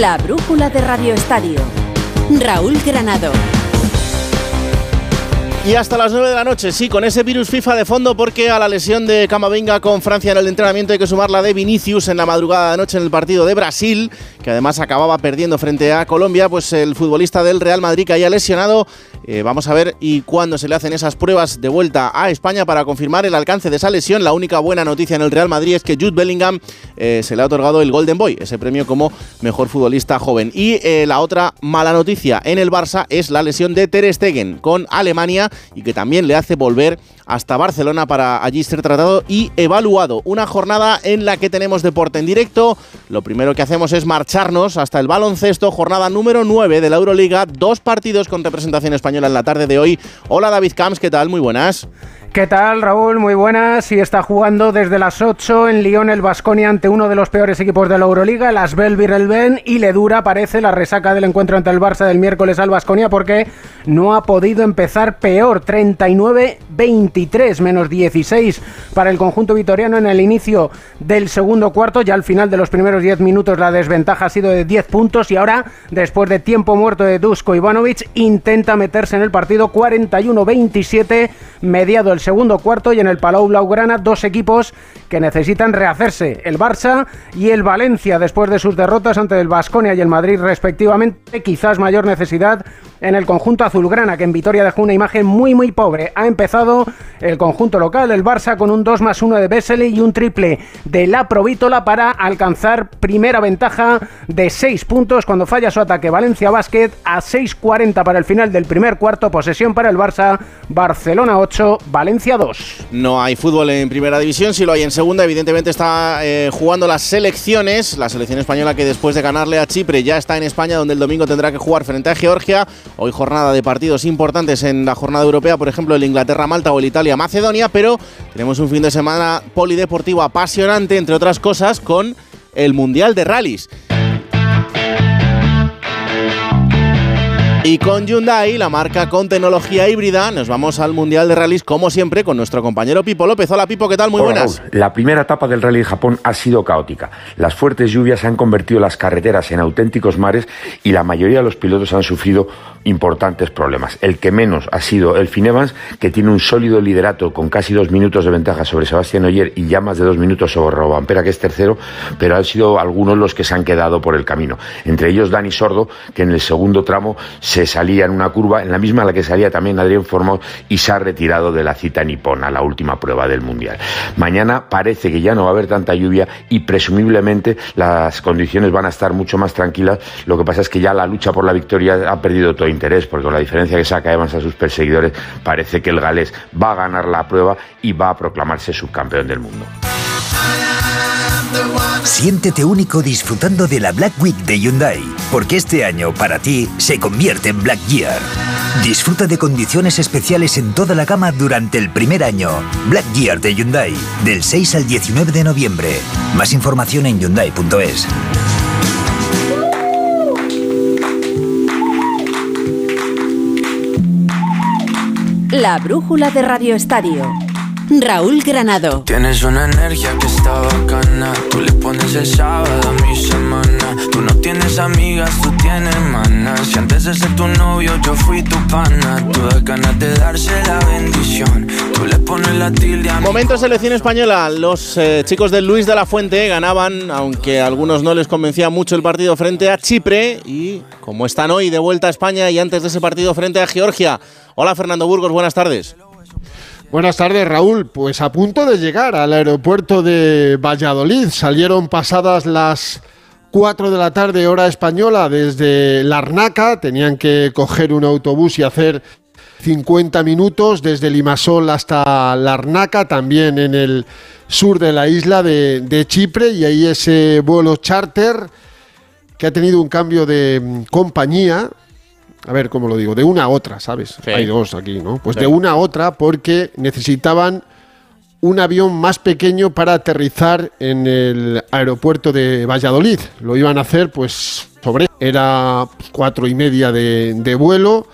La brújula de Radio Estadio. Raúl Granado. Y hasta las 9 de la noche, sí, con ese virus FIFA de fondo, porque a la lesión de Camavinga con Francia en el entrenamiento hay que sumar la de Vinicius en la madrugada de noche en el partido de Brasil, que además acababa perdiendo frente a Colombia, pues el futbolista del Real Madrid haya lesionado. Eh, vamos a ver y cuándo se le hacen esas pruebas de vuelta a España para confirmar el alcance de esa lesión. La única buena noticia en el Real Madrid es que Jude Bellingham eh, se le ha otorgado el Golden Boy, ese premio como mejor futbolista joven. Y eh, la otra mala noticia en el Barça es la lesión de Ter Stegen con Alemania y que también le hace volver hasta Barcelona para allí ser tratado y evaluado. Una jornada en la que tenemos deporte en directo. Lo primero que hacemos es marcharnos hasta el baloncesto, jornada número 9 de la Euroliga, dos partidos con representación española en la tarde de hoy. Hola David Camps, ¿qué tal? Muy buenas. ¿Qué tal, Raúl? Muy buenas. Y está jugando desde las 8 en Lyon el Vasconia ante uno de los peores equipos de la Euroliga, el Asbel Virelben, y le dura, parece, la resaca del encuentro ante el Barça del miércoles al Vasconia porque no ha podido empezar peor. 39-23, menos 16 para el conjunto vitoriano en el inicio del segundo cuarto. Ya al final de los primeros 10 minutos la desventaja ha sido de 10 puntos y ahora, después de tiempo muerto de Dusko Ivanovic, intenta meterse en el partido 41-27, mediado el segundo cuarto y en el Palau Blaugrana dos equipos que necesitan rehacerse, el Barça y el Valencia después de sus derrotas ante el Vasconia y el Madrid respectivamente, quizás mayor necesidad en el conjunto azulgrana que en Vitoria dejó una imagen muy muy pobre. Ha empezado el conjunto local, el Barça con un 2 más 1 de Bessel y un triple de la Provítola para alcanzar primera ventaja de 6 puntos cuando falla su ataque Valencia Basket a 6.40 para el final del primer cuarto, posesión para el Barça, Barcelona 8, Valencia 2. No hay fútbol en primera división, si lo hay en segunda, evidentemente está eh, jugando las selecciones, la selección española que después de ganarle a Chipre ya está en España, donde el domingo tendrá que jugar frente a Georgia. Hoy jornada de partidos importantes en la jornada europea, por ejemplo el Inglaterra-Malta o el Italia-Macedonia, pero tenemos un fin de semana polideportivo apasionante, entre otras cosas, con el Mundial de Rallys. Y con Hyundai, la marca con tecnología híbrida, nos vamos al Mundial de Rallys, como siempre, con nuestro compañero Pipo López. Hola Pipo, ¿qué tal? Muy Hola, buenas. Raúl. La primera etapa del Rally de Japón ha sido caótica. Las fuertes lluvias han convertido las carreteras en auténticos mares y la mayoría de los pilotos han sufrido importantes problemas. El que menos ha sido Elfin Evans, que tiene un sólido liderato con casi dos minutos de ventaja sobre Sebastián Oyer y ya más de dos minutos sobre Robampera, que es tercero, pero han sido algunos los que se han quedado por el camino. Entre ellos Dani Sordo, que en el segundo tramo se salía en una curva, en la misma en la que salía también Adrián Formos y se ha retirado de la cita nipona, la última prueba del Mundial. Mañana parece que ya no va a haber tanta lluvia y presumiblemente las condiciones van a estar mucho más tranquilas. Lo que pasa es que ya la lucha por la victoria ha perdido todo interés, porque con la diferencia que saca Evans a sus perseguidores, parece que el galés va a ganar la prueba y va a proclamarse subcampeón del mundo. Siéntete único disfrutando de la Black Week de Hyundai, porque este año para ti se convierte en Black Year. Disfruta de condiciones especiales en toda la gama durante el primer año. Black Year de Hyundai, del 6 al 19 de noviembre. Más información en hyundai.es. La brújula de Radio Estadio. Raúl Granado. Tienes una energía que está bacana. Tú le pones el sábado a mi semana. Tú no tienes amigas, tú tienes manas. Si antes de ser tu novio yo fui tu pana. Tú das ganas de darse la bendición. Tú le pones la tilde a mi Momento selección española. Los eh, chicos de Luis de la Fuente ganaban, aunque a algunos no les convencía mucho el partido frente a Chipre. Y como están hoy de vuelta a España y antes de ese partido frente a Georgia. Hola Fernando Burgos, buenas tardes. Buenas tardes, Raúl. Pues a punto de llegar al aeropuerto de Valladolid. Salieron pasadas las 4 de la tarde, hora española, desde Larnaca. Tenían que coger un autobús y hacer 50 minutos desde Limasol hasta Larnaca, también en el sur de la isla de, de Chipre. Y ahí ese vuelo charter que ha tenido un cambio de mm, compañía. A ver, ¿cómo lo digo? De una a otra, ¿sabes? Sí. Hay dos aquí, ¿no? Pues Sí. de una a otra porque necesitaban un avión más pequeño para aterrizar en el aeropuerto de Valladolid. Lo iban a hacer, pues, sobre. Era cuatro y media de, de vuelo.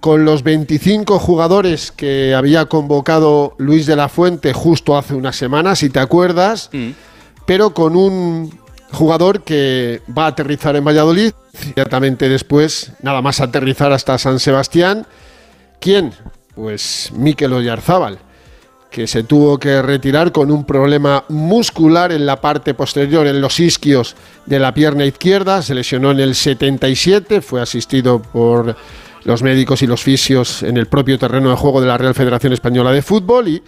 Con los 25 jugadores que había convocado Luis de la Fuente justo hace una semana, si te acuerdas, pero con un jugador que va a aterrizar en Valladolid, ciertamente después, nada más aterrizar hasta San Sebastián. ¿Quién? Pues Mikel Oyarzábal, que se tuvo que retirar con un problema muscular en la parte posterior, en los isquios de la pierna izquierda, se lesionó en el 77, fue asistido por los médicos y los fisios en el propio terreno de juego de la Real Federación Española de Fútbol y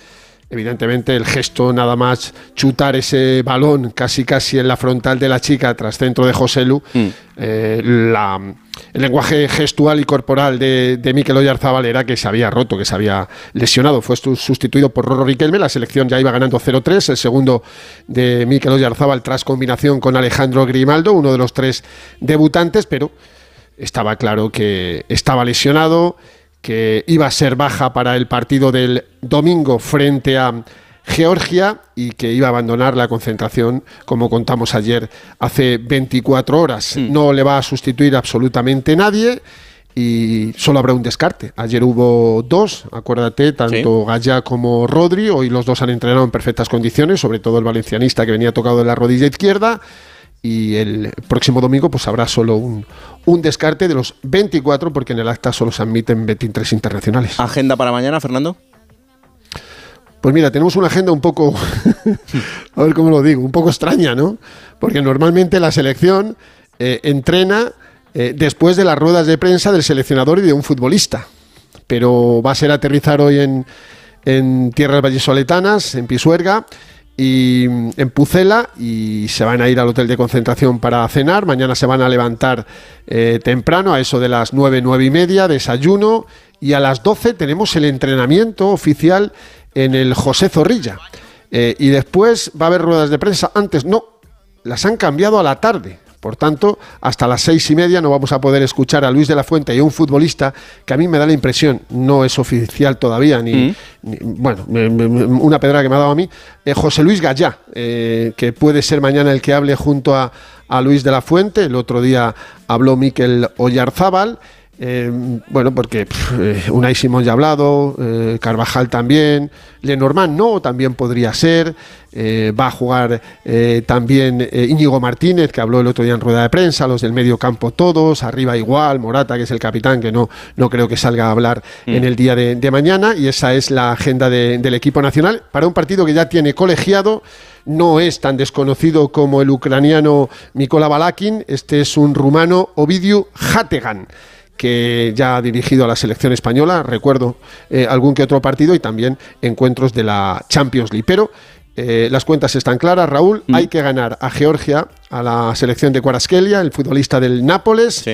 evidentemente el gesto nada más chutar ese balón casi casi en la frontal de la chica tras centro de José Lu, mm. eh, el lenguaje gestual y corporal de, de Mikel Oyarzabal era que se había roto, que se había lesionado. Fue sustituido por Roro Riquelme, la selección ya iba ganando 0-3, el segundo de Mikel Oyarzabal tras combinación con Alejandro Grimaldo, uno de los tres debutantes, pero estaba claro que estaba lesionado que iba a ser baja para el partido del domingo frente a Georgia y que iba a abandonar la concentración, como contamos ayer, hace 24 horas. Mm. No le va a sustituir absolutamente nadie y solo habrá un descarte. Ayer hubo dos, acuérdate, tanto Gaya como Rodri, hoy los dos han entrenado en perfectas condiciones, sobre todo el valencianista que venía tocado de la rodilla izquierda y el próximo domingo pues habrá solo un, un, descarte de los 24 porque en el acta solo se admiten 23 internacionales. ¿Agenda para mañana, Fernando? Pues mira, tenemos una agenda un poco, a ver cómo lo digo, un poco extraña, ¿no? Porque normalmente la selección eh, entrena eh, después de las ruedas de prensa del seleccionador y de un futbolista. Pero va a ser aterrizar hoy en, en tierras vallesoletanas, en Pisuerga, y en Pucela y se van a ir al hotel de concentración para cenar. Mañana se van a levantar eh, temprano, a eso de las 9, 9 y media, desayuno y a las 12 tenemos el entrenamiento oficial en el José Zorrilla. Eh, y después va a haber ruedas de prensa. Antes no, las han cambiado a la tarde. Por tanto, hasta las seis y media no vamos a poder escuchar a Luis de la Fuente y a un futbolista que a mí me da la impresión, no es oficial todavía, ni, mm. bueno, una pedra que me ha dado a mí, eh, José Luis Gallá, eh, que puede ser mañana el que hable junto a, a Luis de la Fuente. El otro día habló Miquel Oyarzábal. Eh, bueno, porque eh, Unai Simón ya ha hablado, eh, Carvajal también, Lenormand no, también podría ser, va a jugar también Íñigo Martínez, que habló el otro día en rueda de prensa, los del medio campo todos, arriba igual, Morata, que es el capitán, que no, no creo que salga a hablar mm. en el día de, mañana, y esa es la agenda del equipo nacional para un partido que ya tiene colegiado no es tan desconocido como el ucraniano Mikola Balakin, este es un rumano Ovidiu Hategan que ya ha dirigido a la selección española, recuerdo eh, algún que otro partido y también encuentros de la Champions League. Pero eh, las cuentas están claras, Raúl, mm. hay que ganar a Georgia, a la selección de Cuarasquelia, el futbolista del Nápoles,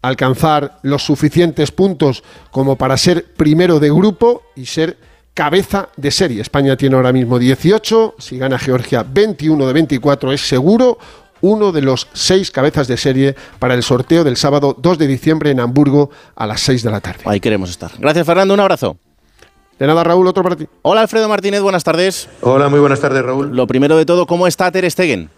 alcanzar los suficientes puntos como para ser primero de grupo y ser cabeza de serie. España tiene ahora mismo 18, si gana Georgia 21 de 24 es seguro uno de los seis cabezas de serie para el sorteo del sábado 2 de diciembre en Hamburgo a las 6 de la tarde. Ahí queremos estar. Gracias, Fernando. Un abrazo. De nada, Raúl, otro para ti. Hola, Alfredo Martínez, buenas tardes. Hola, muy buenas tardes, Raúl. Lo primero de todo, ¿cómo está Ter Stegen?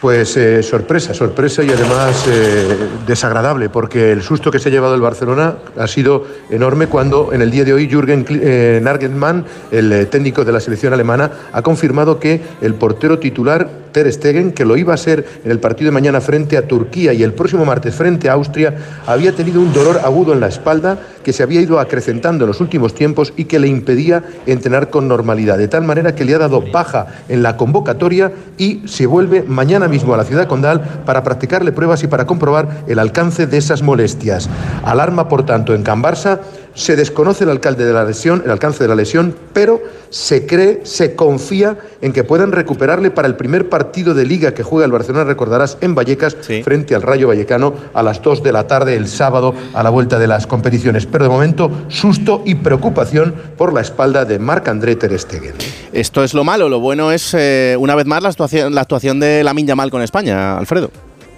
Pues eh, sorpresa, sorpresa y además eh, desagradable, porque el susto que se ha llevado el Barcelona ha sido enorme cuando en el día de hoy Jürgen eh, Nagelsmann, el técnico de la selección alemana, ha confirmado que el portero titular Ter Stegen, que lo iba a ser en el partido de mañana frente a Turquía y el próximo martes frente a Austria, había tenido un dolor agudo en la espalda que se había ido acrecentando en los últimos tiempos y que le impedía entrenar con normalidad, de tal manera que le ha dado baja en la convocatoria y se vuelve mañana mismo a la ciudad condal para practicarle pruebas y para comprobar el alcance de esas molestias. Alarma, por tanto, en Can Barça se desconoce el alcalde de la lesión, el alcance de la lesión, pero se cree, se confía en que puedan recuperarle para el primer partido de liga que juega el Barcelona, recordarás, en Vallecas, frente al Rayo Vallecano, a las 2 de la tarde el sábado, a la vuelta de las competiciones. Pero de momento, susto y preocupación por la espalda de Marc-André Ter Stegen. Esto es lo malo, lo bueno es, eh, una vez más, la actuación, la actuación de Lamin Yamal con España, Alfredo.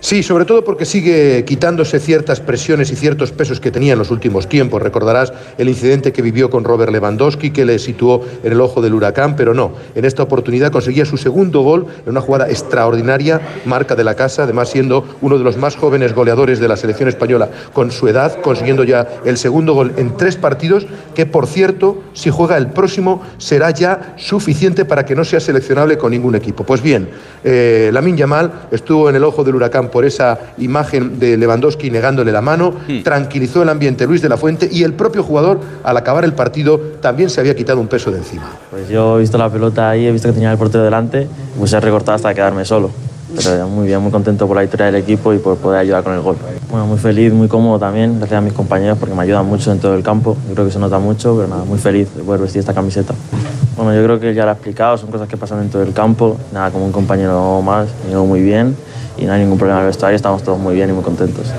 Sí, sobre todo porque sigue quitándose ciertas presiones y ciertos pesos que tenía en los últimos tiempos. Recordarás el incidente que vivió con Robert Lewandowski, que le situó en el ojo del huracán, pero no. En esta oportunidad conseguía su segundo gol en una jugada extraordinaria, marca de la casa, además siendo uno de los más jóvenes goleadores de la selección española con su edad, consiguiendo ya el segundo gol en tres partidos, que por cierto, si juega el próximo, será ya suficiente para que no sea seleccionable con ningún equipo. Pues bien, eh, Lamin Yamal estuvo en el ojo del huracán por esa imagen de Lewandowski negándole la mano, Hmm. tranquilizó el ambiente Luis de la Fuente y el propio jugador, al acabar el partido, también se había quitado un peso de encima. Pues yo he visto la pelota ahí, he visto que tenía el portero delante, pues he recortado hasta quedarme solo. Pero muy bien, muy contento por la victoria del equipo y por poder ayudar con el gol. Bueno, muy feliz, muy cómodo también, gracias a mis compañeros porque me ayudan mucho en todo el campo. Yo creo que se nota mucho, pero nada, muy feliz de poder vestir esta camiseta. Bueno, yo creo que ya lo he explicado, son cosas que pasan dentro del campo. Nada, como un compañero más, me llevo muy bien y no hay ningún problema en el vestuario, estamos todos muy bien y muy contentos.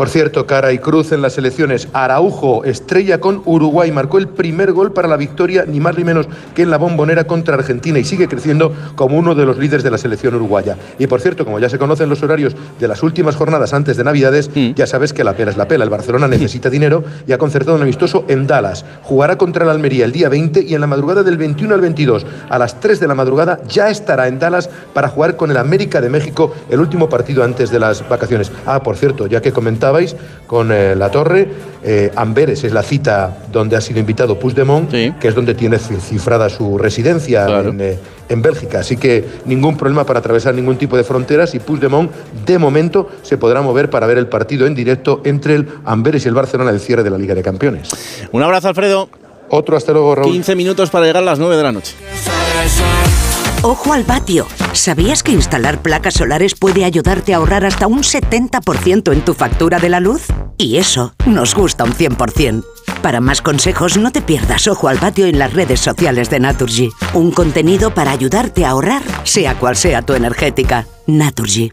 Por cierto, cara y cruz en las elecciones. Araujo, estrella con Uruguay, marcó el primer gol para la victoria, ni más ni menos que en la bombonera contra Argentina y sigue creciendo como uno de los líderes de la selección uruguaya. Y por cierto, como ya se conocen los horarios de las últimas jornadas antes de Navidades, ya sabes que la pela es la pela. El Barcelona necesita dinero y ha concertado un amistoso en Dallas. Jugará contra el Almería el día 20 y en la madrugada del 21 al 22, a las 3 de la madrugada, ya estará en Dallas para jugar con el América de México el último partido antes de las vacaciones. Ah, por cierto, ya que comentabais con eh, La Torre, eh, Amberes es la cita donde ha sido invitado Puigdemont, que es donde tiene ci- cifrada su residencia en, eh, en Bélgica. Así que ningún problema para atravesar ningún tipo de fronteras y Puigdemont, de momento, se podrá mover para ver el partido en directo entre el Amberes y el Barcelona del cierre de la Liga de Campeones. Un abrazo, Alfredo. Otro, hasta luego, Raúl. 15 minutos para llegar a las 9 de la noche. Ojo al patio. ¿Sabías que instalar placas solares puede ayudarte a ahorrar hasta un 70% en tu factura de la luz? Y eso nos gusta un 100%. Para más consejos, no te pierdas Ojo al patio en las redes sociales de Naturgy. Un contenido para ayudarte a ahorrar, sea cual sea tu energética. Naturgy.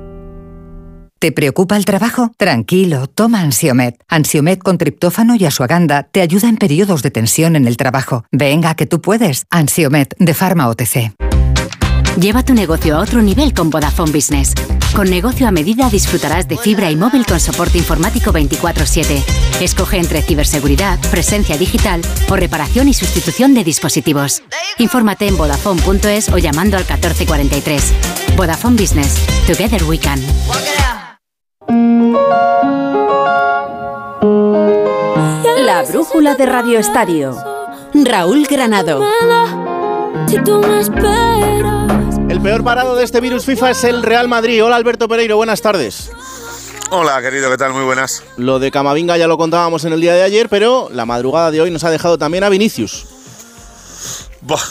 ¿Te preocupa el trabajo? Tranquilo, toma Ansiomet. Ansiomet con triptófano y asuaganda te ayuda en periodos de tensión en el trabajo. Venga, que tú puedes. Ansiomet de Pharma OTC. Lleva tu negocio a otro nivel con Vodafone Business. Con negocio a medida disfrutarás de fibra y móvil con soporte informático 24/7. Escoge entre ciberseguridad, presencia digital o reparación y sustitución de dispositivos. Infórmate en vodafone.es o llamando al 1443. Vodafone Business. Together we can. La brújula de Radio Estadio. Raúl Granado. El peor parado de este virus FIFA es el Real Madrid. Hola Alberto Pereiro, buenas tardes. Hola, querido, ¿qué tal? Muy buenas. Lo de Camavinga ya lo contábamos en el día de ayer, pero la madrugada de hoy nos ha dejado también a Vinicius.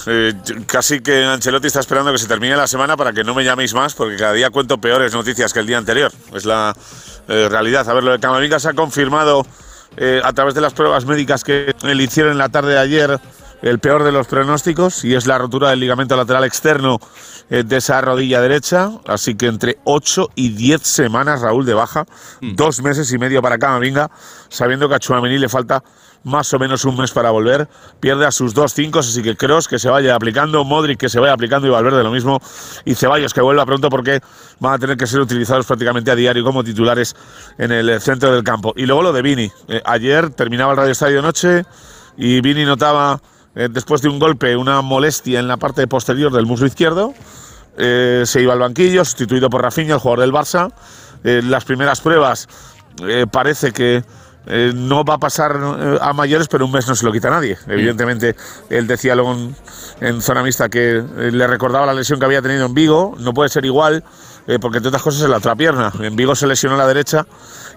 Eh, casi que Ancelotti está esperando que se termine la semana para que no me llaméis más, porque cada día cuento peores noticias que el día anterior. Es la eh, realidad. A ver, lo de Camavinga se ha confirmado eh, a través de las pruebas médicas que le hicieron en la tarde de ayer el peor de los pronósticos y es la rotura del ligamento lateral externo de esa rodilla derecha. Así que entre 8 y 10 semanas, Raúl, de baja, dos meses y medio para Camavinga, sabiendo que a Chouameni le falta más o menos un mes para volver. Pierde a sus dos cinco, así que Cross que se vaya aplicando, Modric que se vaya aplicando y Valverde lo mismo. Y Ceballos que vuelva pronto porque van a tener que ser utilizados prácticamente a diario como titulares en el centro del campo. Y luego lo de Vini. Eh, ayer terminaba el Radio Estadio Noche y Vini notaba, eh, después de un golpe, una molestia en la parte posterior del muslo izquierdo. Eh, se iba al banquillo, sustituido por Rafinha, el jugador del Barça. Las primeras pruebas parece que eh, no va a pasar eh, a mayores, pero un mes no se lo quita a nadie. Evidentemente, él decía luego en, en zona mixta que eh, le recordaba la lesión que había tenido en Vigo. No puede ser igual, eh, porque entre otras cosas es la otra pierna. En Vigo se lesionó la derecha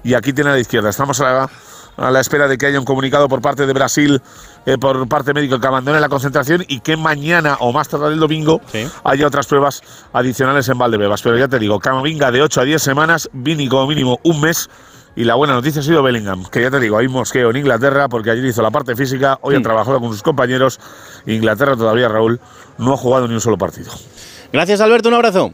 y aquí tiene la izquierda. Estamos a la, a la espera de que haya un comunicado por parte de Brasil, eh, por parte médico, que abandone la concentración y que mañana o más tarde el domingo haya otras pruebas adicionales en Valdebebas. Pero ya te digo, Camavinga de 8 a 10 semanas, Vini como mínimo un mes. Y la buena noticia ha sido Bellingham, que ya te digo, hay mosqueo en Inglaterra porque ayer hizo la parte física, hoy ha trabajado con sus compañeros. Inglaterra todavía, Raúl, no ha jugado ni un solo partido. Gracias, Alberto. Un abrazo.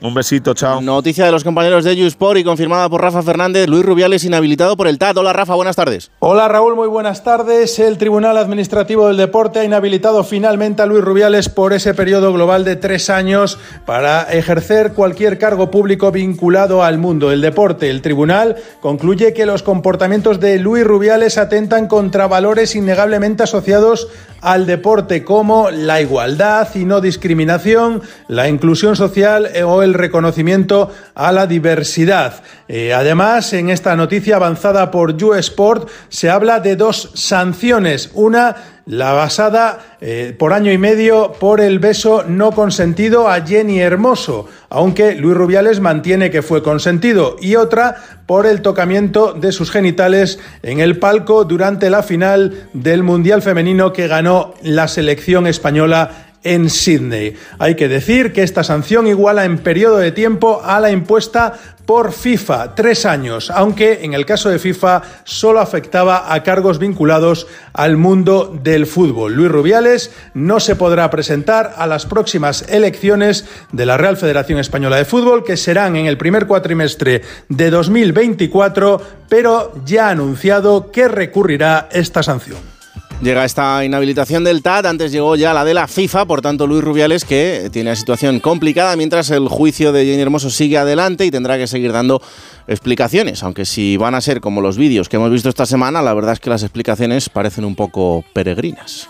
Un besito, chao. Noticia de los compañeros de Sport y confirmada por Rafa Fernández, Luis Rubiales inhabilitado por el TAT. Hola Rafa, buenas tardes. Hola Raúl, muy buenas tardes. El Tribunal Administrativo del Deporte ha inhabilitado finalmente a Luis Rubiales por ese periodo global de tres años para ejercer cualquier cargo público vinculado al mundo del deporte. El tribunal concluye que los comportamientos de Luis Rubiales atentan contra valores innegablemente asociados al deporte como la igualdad y no discriminación, la inclusión social o el reconocimiento a la diversidad. Eh, además, en esta noticia avanzada por Sport se habla de dos sanciones. Una la basada eh, por año y medio por el beso no consentido a Jenny Hermoso, aunque Luis Rubiales mantiene que fue consentido, y otra por el tocamiento de sus genitales en el palco durante la final del Mundial Femenino que ganó la selección española en Sydney. Hay que decir que esta sanción iguala en periodo de tiempo a la impuesta por FIFA, tres años, aunque en el caso de FIFA solo afectaba a cargos vinculados al mundo del fútbol. Luis Rubiales no se podrá presentar a las próximas elecciones de la Real Federación Española de Fútbol, que serán en el primer cuatrimestre de 2024, pero ya ha anunciado que recurrirá esta sanción. Llega esta inhabilitación del TAT, antes llegó ya la de la FIFA, por tanto Luis Rubiales que tiene una situación complicada mientras el juicio de Jenny Hermoso sigue adelante y tendrá que seguir dando explicaciones, aunque si van a ser como los vídeos que hemos visto esta semana, la verdad es que las explicaciones parecen un poco peregrinas.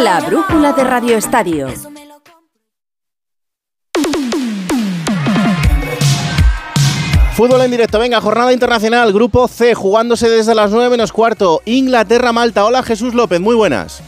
La brújula de Radio Estadio. Fútbol en directo, venga, jornada internacional, grupo C, jugándose desde las 9 menos cuarto, Inglaterra-Malta. Hola Jesús López, muy buenas.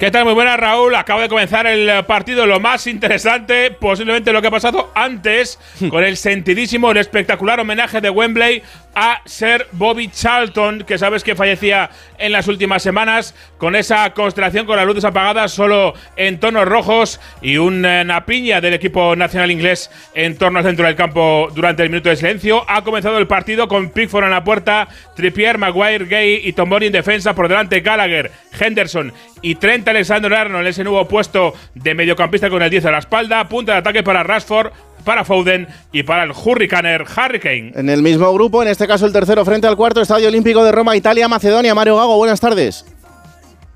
¿Qué tal? Muy buenas, Raúl. Acaba de comenzar el partido. Lo más interesante, posiblemente lo que ha pasado antes, con el sentidísimo, el espectacular homenaje de Wembley a Sir Bobby Charlton, que sabes que fallecía en las últimas semanas, con esa constelación con las luces apagadas, solo en tonos rojos y una piña del equipo nacional inglés en torno al centro del campo durante el minuto de silencio. Ha comenzado el partido con Pickford en la puerta, Trippier, Maguire, Gay y Tombori en defensa, por delante Gallagher, Henderson y Trent Alexander-Arnold, ese nuevo puesto de mediocampista con el 10 a la espalda, punta de ataque para Rashford, para Foden y para el Hurricaner Hurricane. En el mismo grupo, en este caso el tercero frente al cuarto Estadio Olímpico de Roma, Italia, Macedonia. Mario Gago, buenas tardes.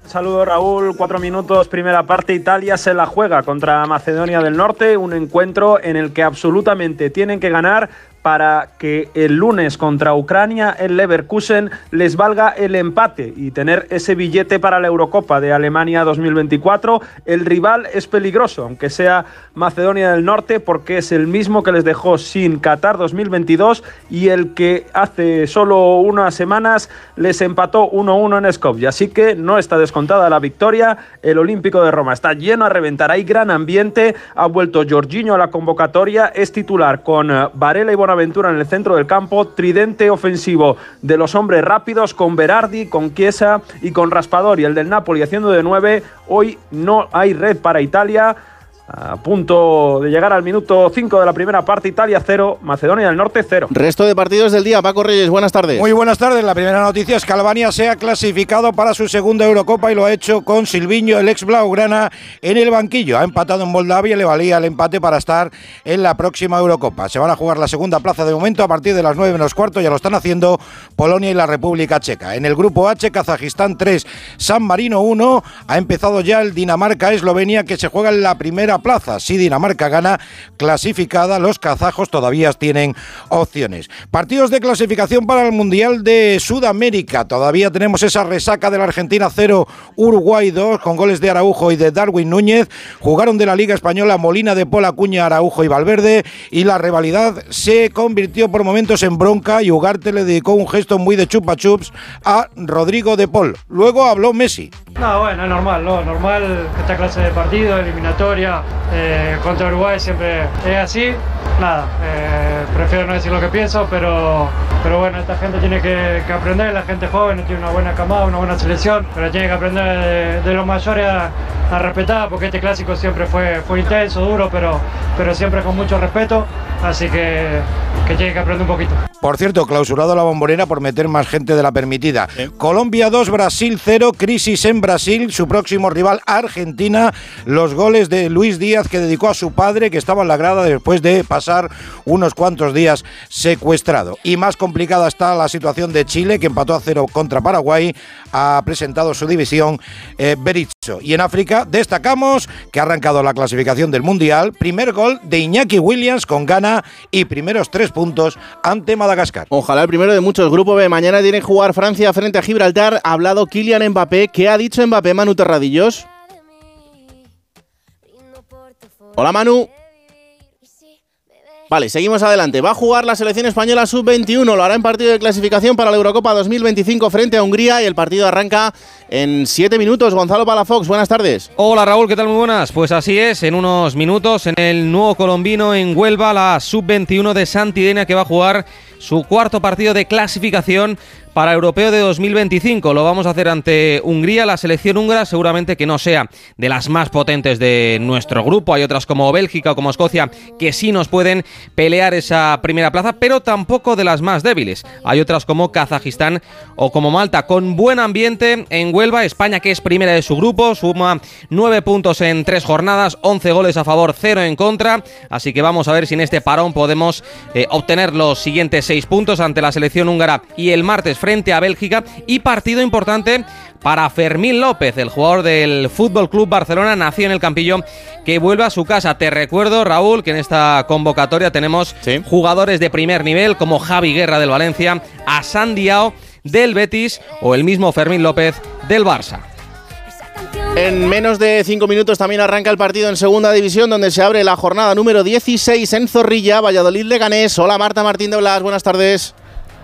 Saludos Raúl, cuatro minutos, primera parte, Italia se la juega contra Macedonia del Norte, un encuentro en el que absolutamente tienen que ganar para que el lunes contra Ucrania el Leverkusen les valga el empate y tener ese billete para la Eurocopa de Alemania 2024. El rival es peligroso, aunque sea Macedonia del Norte, porque es el mismo que les dejó sin Qatar 2022 y el que hace solo unas semanas les empató 1-1 en Skopje. Así que no está descontada la victoria. El Olímpico de Roma está lleno a reventar. Hay gran ambiente. Ha vuelto Jorginho a la convocatoria. Es titular con eh, Varela y Bonaventura en el centro del campo. Tridente ofensivo de los hombres rápidos con Berardi, con Chiesa y con Raspadori. El del Napoli haciendo de nueve. Hoy no hay red para Italia. A punto de llegar al minuto 5 de la primera parte, Italia 0, Macedonia del Norte 0. Resto de partidos del día, Paco Reyes, buenas tardes. Muy buenas tardes, la primera noticia es que Albania se ha clasificado para su segunda Eurocopa y lo ha hecho con Silviño, el ex Blaugrana, en el banquillo. Ha empatado en Moldavia y le valía el empate para estar en la próxima Eurocopa. Se van a jugar la segunda plaza de momento a partir de las 9 menos cuarto, ya lo están haciendo Polonia y la República Checa. En el grupo H, Kazajistán 3, San Marino 1, ha empezado ya el Dinamarca-Eslovenia que se juega en la primera plaza. Si Dinamarca gana, clasificada, los kazajos todavía tienen opciones. Partidos de clasificación para el Mundial de Sudamérica. Todavía tenemos esa resaca de la Argentina 0, Uruguay 2, con goles de Araujo y de Darwin Núñez. Jugaron de la Liga Española Molina de Pola, Cuña, Araujo y Valverde. Y la rivalidad se convirtió por momentos en bronca y Ugarte le dedicó un gesto muy de chupa chups a Rodrigo de Paul. Luego habló Messi. No, bueno, es normal, ¿no? Normal esta clase de partido, eliminatoria, eh, contra Uruguay siempre es así. Nada, eh, prefiero no decir lo que pienso, pero, pero bueno, esta gente tiene que, aprender, la gente joven tiene una buena camada, una buena selección, pero tiene que aprender de, de los mayores a, a respetar, porque este clásico siempre fue, fue intenso, duro, pero, pero siempre con mucho respeto, así que, que tiene que aprender un poquito. Por cierto, clausurado la bombonera por meter más gente de la permitida. Colombia 2, Brasil 0, crisis en Brasil, su próximo rival Argentina. Los goles de Luis Díaz que dedicó a su padre que estaba en la grada después de pasar unos cuantos días secuestrado. Y más complicada está la situación de Chile que empató a cero contra Paraguay. Ha presentado su división eh, Berizzo. Y en África destacamos que ha arrancado la clasificación del Mundial. Primer gol de Iñaki Williams con Ghana y primeros tres puntos ante Ojalá el primero de muchos. Grupo B. Mañana tiene que jugar Francia frente a Gibraltar. Ha hablado Kylian Mbappé. ¿Qué ha dicho Mbappé, Manu Terradillos? Hola, Manu. Vale, seguimos adelante. Va a jugar la selección española sub-21. Lo hará en partido de clasificación para la Eurocopa 2025 frente a Hungría y el partido arranca en 7 minutos. Gonzalo Palafox, buenas tardes. Hola Raúl, ¿qué tal? Muy buenas. Pues así es, en unos minutos en el nuevo colombino en Huelva, la sub-21 de Santidenia que va a jugar su cuarto partido de clasificación para Europeo de 2025. Lo vamos a hacer ante Hungría, la selección húngara seguramente que no sea de las más potentes de nuestro grupo. Hay otras como Bélgica o como Escocia que sí nos pueden pelear esa primera plaza, pero tampoco de las más débiles. Hay otras como Kazajistán o como Malta, con buen ambiente en Huelva. España que es primera de su grupo, suma nueve puntos en tres jornadas, 11 goles a favor, cero en contra. Así que vamos a ver si en este parón podemos eh, obtener los siguientes seis puntos ante la selección húngara y el martes frente a Bélgica y partido importante para Fermín López, el jugador del Fútbol Club Barcelona, nació en el Campillo, que vuelve a su casa. Te recuerdo, Raúl, que en esta convocatoria tenemos jugadores de primer nivel como Javi Guerra del Valencia, a Sandiao del Betis o el mismo Fermín López del Barça. En menos de cinco minutos también arranca el partido en segunda división, donde se abre la jornada número 16 en Zorrilla, Valladolid Leganés. Hola Marta Martín de Blas, buenas tardes.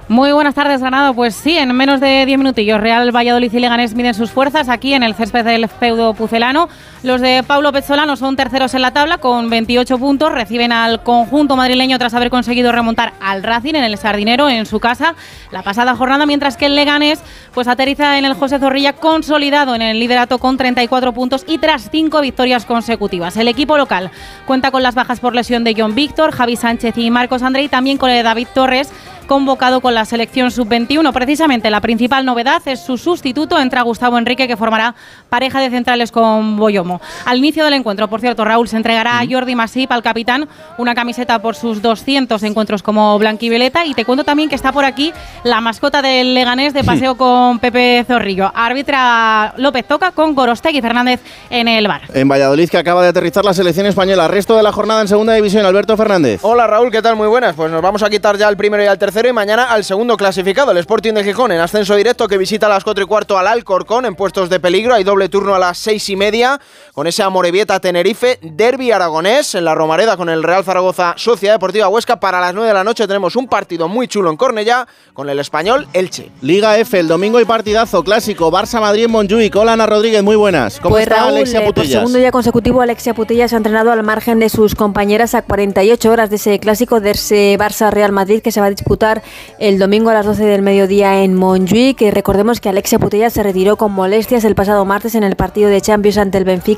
Muy buenas tardes, Granado. Pues sí, en menos de 10 minutillos, Real Valladolid y Leganés miden sus fuerzas aquí en el césped del feudo pucelano. Los de Pablo Pezzolano son terceros en la tabla con 28 puntos. Reciben al conjunto madrileño tras haber conseguido remontar al Racing en el Sardinero en su casa la pasada jornada, mientras que el Leganés pues aterriza en el José Zorrilla consolidado en el liderato con 34 puntos y tras cinco victorias consecutivas. El equipo local cuenta con las bajas por lesión de John Víctor, Javi Sánchez y Marcos André y también con el de David Torres convocado con la selección sub-21. Precisamente la principal novedad es su sustituto, entra Gustavo Enrique, que formará pareja de centrales con Boyomo. Al inicio del encuentro, por cierto, Raúl se entregará a Jordi Masip, al capitán, una camiseta por sus 200 encuentros como blanquivioleta. Y te cuento también que está por aquí la mascota del Leganés de paseo con Pepe Zorrillo. Arbitra López Toca con Gorostegui Fernández en el bar. En Valladolid, que acaba de aterrizar la selección española. Resto de la jornada en segunda división, Alberto Fernández. Hola Raúl, ¿qué tal? Muy buenas. Pues nos vamos a quitar ya el primero y al tercero y mañana al segundo clasificado, el Sporting de Gijón, en ascenso directo que visita a las 4 y cuarto al Alcorcón en puestos de peligro. Hay doble turno a las 6 y media con ese Amorebieta Tenerife, Derby Aragonés en la Romareda con el Real Zaragoza Sociedad Deportiva Huesca. Para las 9 de la noche tenemos un partido muy chulo en Cornellá con el español Elche. Liga F, el domingo hay partidazo clásico, Barça Madrid en Montjuic. Hola Ana Rodríguez, muy buenas. ¿Cómo pues está Raúl, Alexia eh, por Putellas? segundo día consecutivo, Alexia Putellas ha entrenado al margen de sus compañeras a 48 horas de ese clásico de ese Barça-Real Madrid que se va a disputar el domingo a las 12 del mediodía en Montjuic. Que recordemos que Alexia Putellas se retiró con molestias el pasado martes en el partido de Champions ante el Benfica.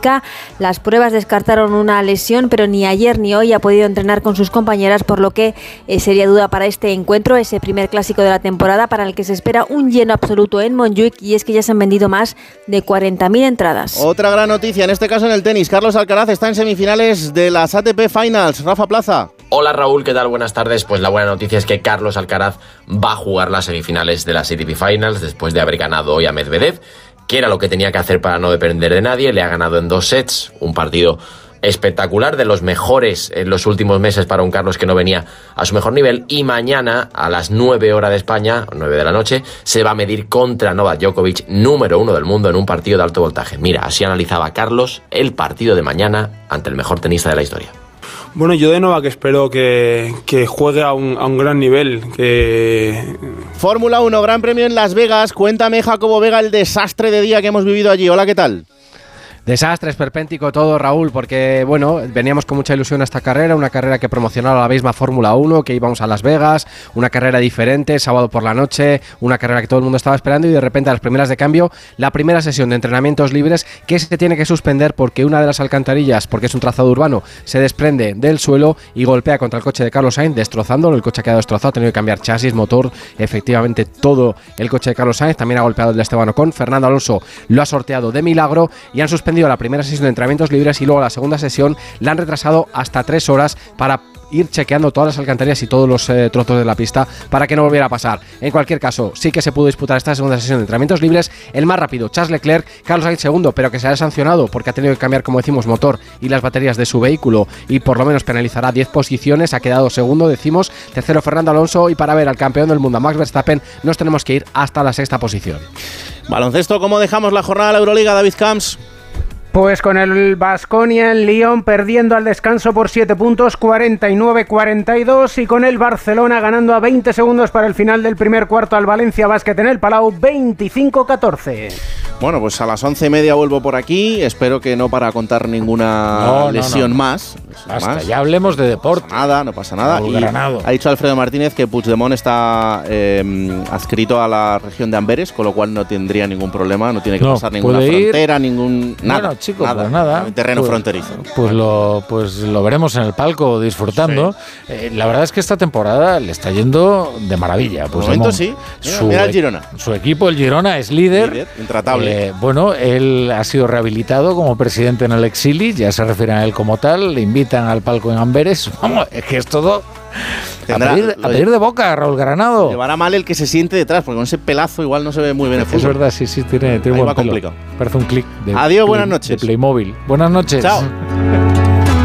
Las pruebas descartaron una lesión, pero ni ayer ni hoy ha podido entrenar con sus compañeras, por lo que eh, sería duda para este encuentro, ese primer clásico de la temporada para el que se espera un lleno absoluto en Montjuic y es que ya se han vendido más de 40.000 entradas. Otra gran noticia, en este caso en el tenis. Carlos Alcaraz está en semifinales de las ATP Finals. Rafa Plaza. Hola Raúl, ¿qué tal? Buenas tardes. Pues la buena noticia es que Carlos Alcaraz va a jugar las semifinales de las ATP Finals después de haber ganado hoy a Medvedev, que era lo que tenía que hacer para no depender de nadie. Le ha ganado en dos sets, un partido espectacular, de los mejores en los últimos meses para un Carlos que no venía a su mejor nivel. Y mañana, a las 9 horas de España, 9 de la noche, se va a medir contra Novak Djokovic, número uno del mundo, en un partido de alto voltaje. Mira, así analizaba Carlos el partido de mañana ante el mejor tenista de la historia. Bueno, yo de Nova que espero que, que juegue a un, a un gran nivel, que Fórmula 1, Gran Premio en Las Vegas. Cuéntame, Jacobo Vega, el desastre de día que hemos vivido allí. Hola, ¿qué tal? Desastre, esperpéntico todo, Raúl, porque bueno, veníamos con mucha ilusión a esta carrera, una carrera que promocionaba la misma Fórmula 1, que íbamos a Las Vegas, una carrera diferente, sábado por la noche, una carrera que todo el mundo estaba esperando y de repente a las primeras de cambio, la primera sesión de entrenamientos libres que se tiene que suspender porque una de las alcantarillas, porque es un trazado urbano, se desprende del suelo y golpea contra el coche de Carlos Sainz, destrozándolo, el coche ha quedado destrozado, ha tenido que cambiar chasis, motor, efectivamente todo el coche de Carlos Sainz, también ha golpeado el de Esteban Ocon, Fernando Alonso lo ha sorteado de milagro y han suspendido la primera sesión de entrenamientos libres y luego la segunda sesión la han retrasado hasta tres horas para ir chequeando todas las alcantarillas y todos los eh, trozos de la pista para que no volviera a pasar. En cualquier caso, sí que se pudo disputar esta segunda sesión de entrenamientos libres. El más rápido, Charles Leclerc, Carlos Sainz segundo, pero que se ha sancionado porque ha tenido que cambiar, como decimos, motor y las baterías de su vehículo y por lo menos penalizará 10 posiciones. Ha quedado segundo, decimos, tercero Fernando Alonso y para ver al campeón del mundo, Max Verstappen, nos tenemos que ir hasta la sexta posición. Baloncesto, ¿cómo dejamos la jornada de la Euroliga, David Camps? Pues con el Basconia en Lyon perdiendo al descanso por 7 puntos, 49-42 y con el Barcelona ganando a 20 segundos para el final del primer cuarto al Valencia Basket en el Palau, 25-14. Bueno, pues a las once y media vuelvo por aquí. Espero que no para contar ninguna No, lesión no. más. Basta, más. ya hablemos de deporte. No nada, no pasa nada. Y ha dicho Alfredo Martínez que Puigdemont está eh, adscrito a la región de Amberes, con lo cual no tendría ningún problema, no tiene que No, pasar ninguna ir- frontera, ningún nada. Bueno, chico, nada, pues nada. En terreno Pues- fronterizo. Pues lo, pues lo veremos en el palco disfrutando. Eh, la verdad es que esta temporada le está yendo de maravilla. Pues momento sí. Mira, mira el Girona. Su equipo, el Girona, es líder. Líder, intratable. Eh, bueno, él ha sido rehabilitado como presidente en el Exili, ya se refieren a él como tal, le invitan al palco en Amberes. Vamos, es que es todo a pedir, a pedir de boca, Raúl Granado. Llevará mal el que se siente detrás, porque con ese pelazo igual no se ve muy bien el Es fútbol. verdad, sí, sí, tiene, tiene Ahí buen va pelo. complicado. Parece un clic de, Adiós, Play- buenas noches. de Playmobil. Buenas noches. Chao.